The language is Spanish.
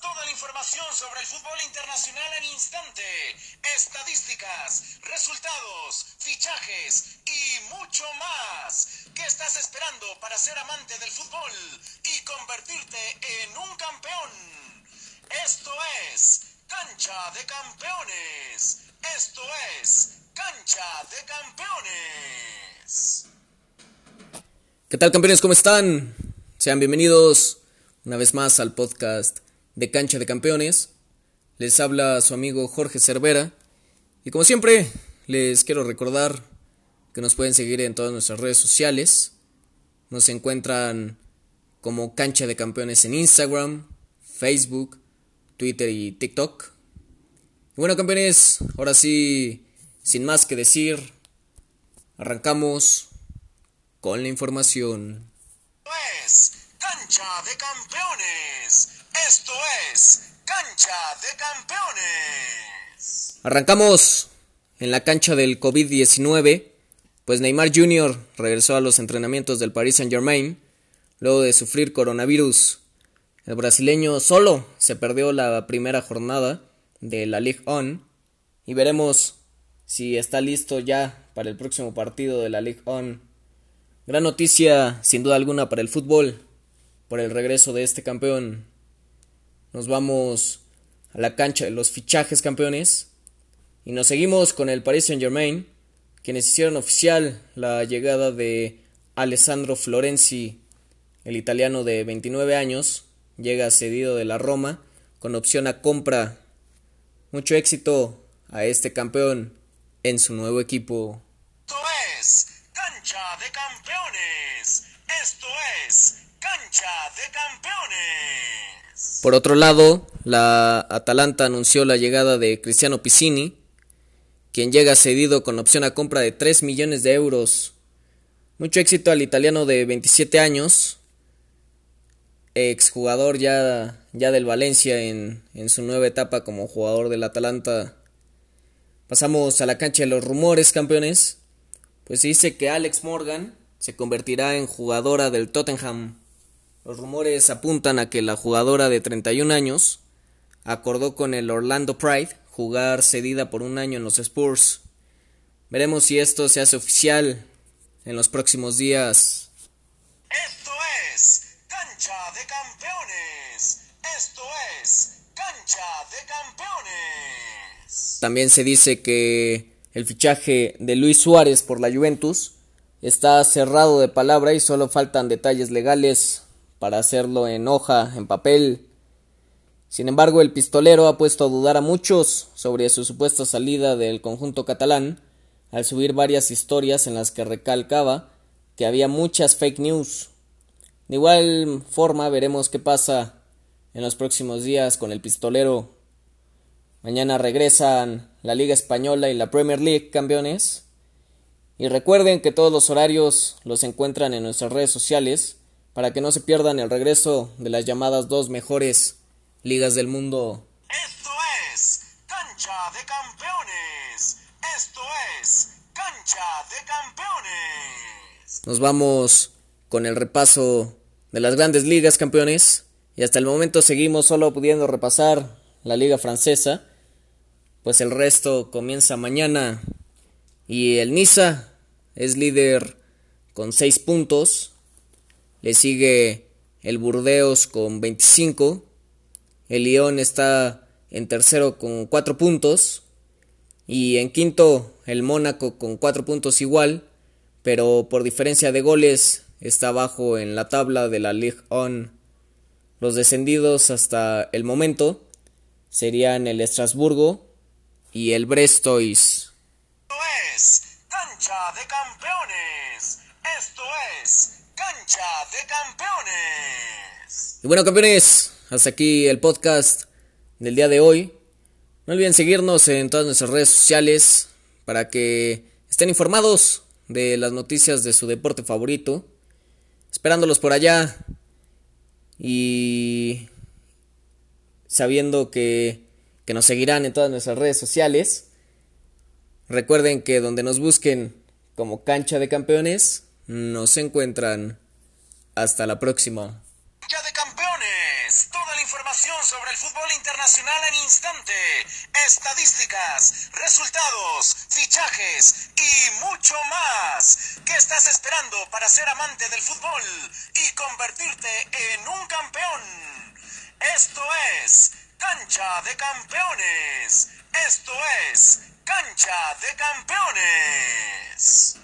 toda la información sobre el fútbol internacional en instante, estadísticas, resultados, fichajes y mucho más. ¿Qué estás esperando para ser amante del fútbol y convertirte en un campeón? Esto es Cancha de Campeones. Esto es Cancha de Campeones. ¿Qué tal campeones? ¿Cómo están? Sean bienvenidos una vez más al podcast de Cancha de Campeones. Les habla su amigo Jorge Cervera. Y como siempre, les quiero recordar que nos pueden seguir en todas nuestras redes sociales. Nos encuentran como Cancha de Campeones en Instagram, Facebook, Twitter y TikTok. Y bueno, campeones, ahora sí, sin más que decir, arrancamos con la información. Cancha de Campeones. Esto es Cancha de Campeones. Arrancamos en la cancha del COVID-19, pues Neymar Jr. regresó a los entrenamientos del Paris Saint-Germain luego de sufrir coronavirus. El brasileño solo se perdió la primera jornada de la Ligue 1 y veremos si está listo ya para el próximo partido de la Ligue 1. Gran noticia, sin duda alguna, para el fútbol, por el regreso de este campeón. Nos vamos a la cancha de los fichajes campeones y nos seguimos con el Paris Saint Germain, quienes hicieron oficial la llegada de Alessandro Florenzi, el italiano de 29 años, llega cedido de la Roma con opción a compra. Mucho éxito a este campeón en su nuevo equipo. Esto es Cancha de Campeones. Esto es De Campeones. Por otro lado, la Atalanta anunció la llegada de Cristiano Piscini, quien llega cedido con opción a compra de 3 millones de euros. Mucho éxito al italiano de 27 años, exjugador ya, ya del Valencia en, en su nueva etapa como jugador del Atalanta. Pasamos a la cancha de los rumores, campeones. Pues se dice que Alex Morgan se convertirá en jugadora del Tottenham. Los rumores apuntan a que la jugadora de 31 años acordó con el Orlando Pride jugar cedida por un año en los Spurs. Veremos si esto se hace oficial en los próximos días. Esto es Cancha de Campeones. Esto es Cancha de Campeones. También se dice que el fichaje de Luis Suárez por la Juventus está cerrado de palabra y solo faltan detalles legales para hacerlo en hoja, en papel. Sin embargo, el pistolero ha puesto a dudar a muchos sobre su supuesta salida del conjunto catalán al subir varias historias en las que recalcaba que había muchas fake news. De igual forma, veremos qué pasa en los próximos días con el pistolero. Mañana regresan la Liga Española y la Premier League, campeones. Y recuerden que todos los horarios los encuentran en nuestras redes sociales para que no se pierdan el regreso de las llamadas dos mejores ligas del mundo. Esto es Cancha de Campeones. Esto es Cancha de Campeones. Nos vamos con el repaso de las grandes ligas, campeones. Y hasta el momento seguimos solo pudiendo repasar la liga francesa. Pues el resto comienza mañana. Y el Niza es líder con 6 puntos. Le sigue el Burdeos con 25. El Lyon está en tercero con 4 puntos. Y en quinto el Mónaco con 4 puntos igual. Pero por diferencia de goles está abajo en la tabla de la Ligue 1. Los descendidos hasta el momento serían el Estrasburgo y el Brestois. Esto es Cancha de Campeones. Esto es Cancha de Campeones. Y bueno, campeones, hasta aquí el podcast del día de hoy. No olviden seguirnos en todas nuestras redes sociales para que estén informados de las noticias de su deporte favorito. Esperándolos por allá y sabiendo que, que nos seguirán en todas nuestras redes sociales. Recuerden que donde nos busquen como cancha de campeones, nos encuentran. Hasta la próxima. Cancha de Campeones. Toda la información sobre el internacional en instante, estadísticas, resultados, fichajes y mucho más. ¿Qué estás esperando para ser amante del fútbol y convertirte en un campeón? Esto es Cancha de Campeones. Esto es Cancha de Campeones.